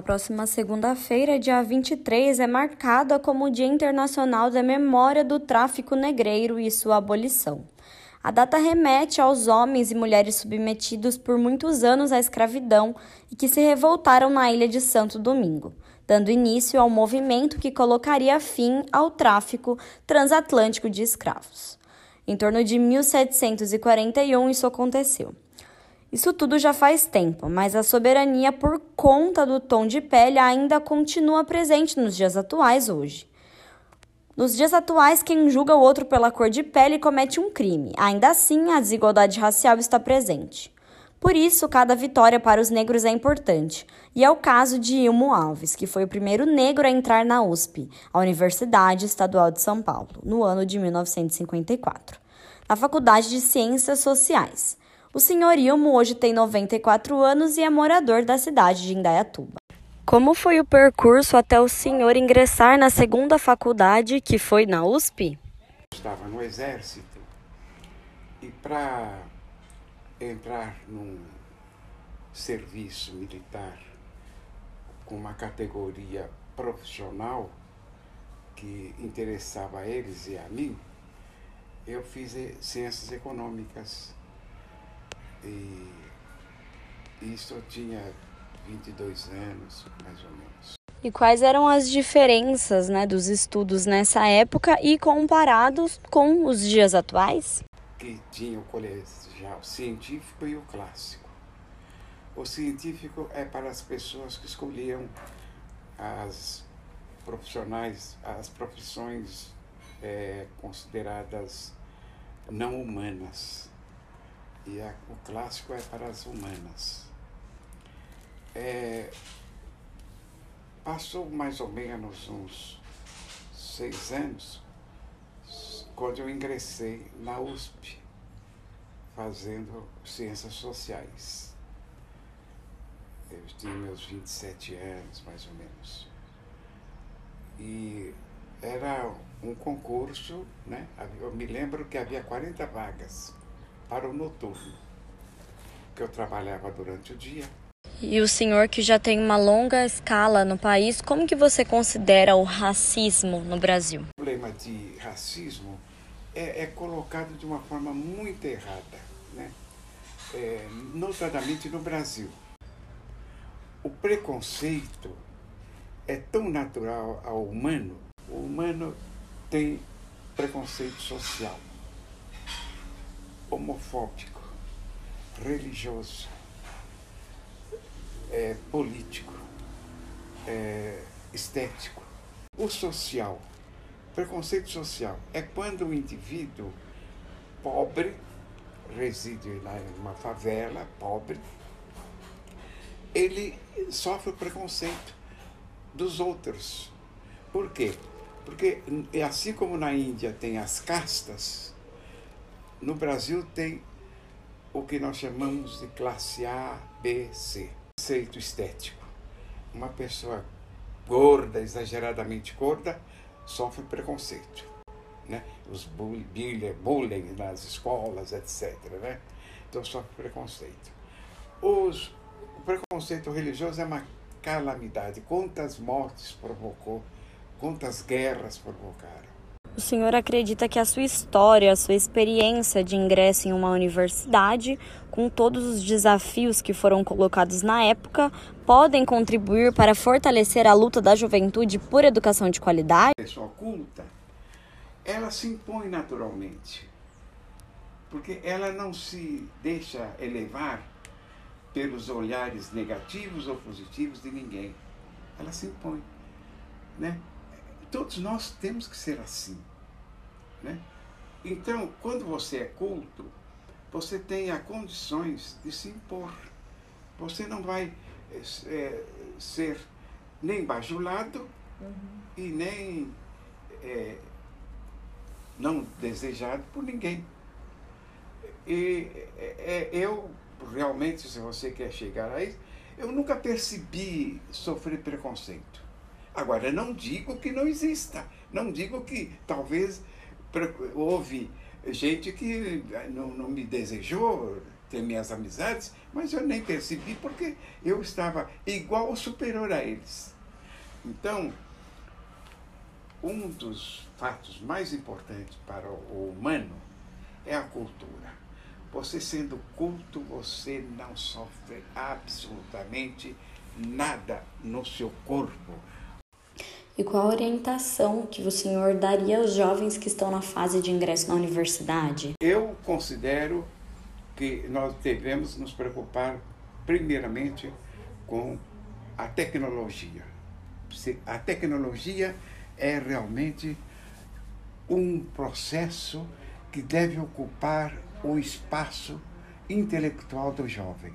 A próxima segunda-feira, dia 23, é marcada como o Dia Internacional da Memória do Tráfico Negreiro e sua abolição. A data remete aos homens e mulheres submetidos por muitos anos à escravidão e que se revoltaram na ilha de Santo Domingo, dando início ao movimento que colocaria fim ao tráfico transatlântico de escravos. Em torno de 1741, isso aconteceu. Isso tudo já faz tempo, mas a soberania por conta do tom de pele ainda continua presente nos dias atuais hoje. Nos dias atuais, quem julga o outro pela cor de pele comete um crime. Ainda assim, a desigualdade racial está presente. Por isso, cada vitória para os negros é importante. E é o caso de Ilmo Alves, que foi o primeiro negro a entrar na USP, a Universidade Estadual de São Paulo, no ano de 1954, na Faculdade de Ciências Sociais. O senhor Ilmo hoje tem 94 anos e é morador da cidade de Indaiatuba. Como foi o percurso até o senhor ingressar na segunda faculdade, que foi na USP? Estava no exército e para entrar num serviço militar com uma categoria profissional que interessava a eles e a mim, eu fiz ciências econômicas e isso eu tinha 22 anos, mais ou menos. E quais eram as diferenças né, dos estudos nessa época e comparados com os dias atuais? Que tinha o colegial científico e o clássico. O científico é para as pessoas que escolhiam as profissionais, as profissões é, consideradas não humanas e a, o clássico é para as humanas. É, passou mais ou menos uns seis anos quando eu ingressei na USP, fazendo ciências sociais. Eu tinha meus 27 anos, mais ou menos. E era um concurso, né? Eu me lembro que havia 40 vagas para o noturno, que eu trabalhava durante o dia. E o senhor que já tem uma longa escala no país, como que você considera o racismo no Brasil? O problema de racismo é, é colocado de uma forma muito errada, né? É, notadamente no Brasil. O preconceito é tão natural ao humano, o humano tem preconceito social homofóbico, religioso, é, político, é, estético. O social, preconceito social, é quando o indivíduo pobre reside em uma favela, pobre, ele sofre o preconceito dos outros. Por quê? Porque assim como na Índia tem as castas, no Brasil tem o que nós chamamos de classe A, B, C. Conceito estético. Uma pessoa gorda, exageradamente gorda, sofre preconceito. Né? Os bullying, bullying nas escolas, etc. Né? Então sofre preconceito. Os, o preconceito religioso é uma calamidade. Quantas mortes provocou, quantas guerras provocaram. O senhor acredita que a sua história, a sua experiência de ingresso em uma universidade, com todos os desafios que foram colocados na época, podem contribuir para fortalecer a luta da juventude por educação de qualidade? A pessoa culta, ela se impõe naturalmente, porque ela não se deixa elevar pelos olhares negativos ou positivos de ninguém. Ela se impõe, né? Todos nós temos que ser assim. Né? Então, quando você é culto, você tem as condições de se impor. Você não vai é, ser nem bajulado uhum. e nem é, não desejado por ninguém. E é, eu realmente, se você quer chegar a isso, eu nunca percebi sofrer preconceito. Agora, não digo que não exista, não digo que talvez houve gente que não, não me desejou, ter minhas amizades, mas eu nem percebi porque eu estava igual ou superior a eles. Então, um dos fatos mais importantes para o humano é a cultura. Você sendo culto, você não sofre absolutamente nada no seu corpo. E qual a orientação que o senhor daria aos jovens que estão na fase de ingresso na universidade? Eu considero que nós devemos nos preocupar primeiramente com a tecnologia. A tecnologia é realmente um processo que deve ocupar o espaço intelectual do jovem.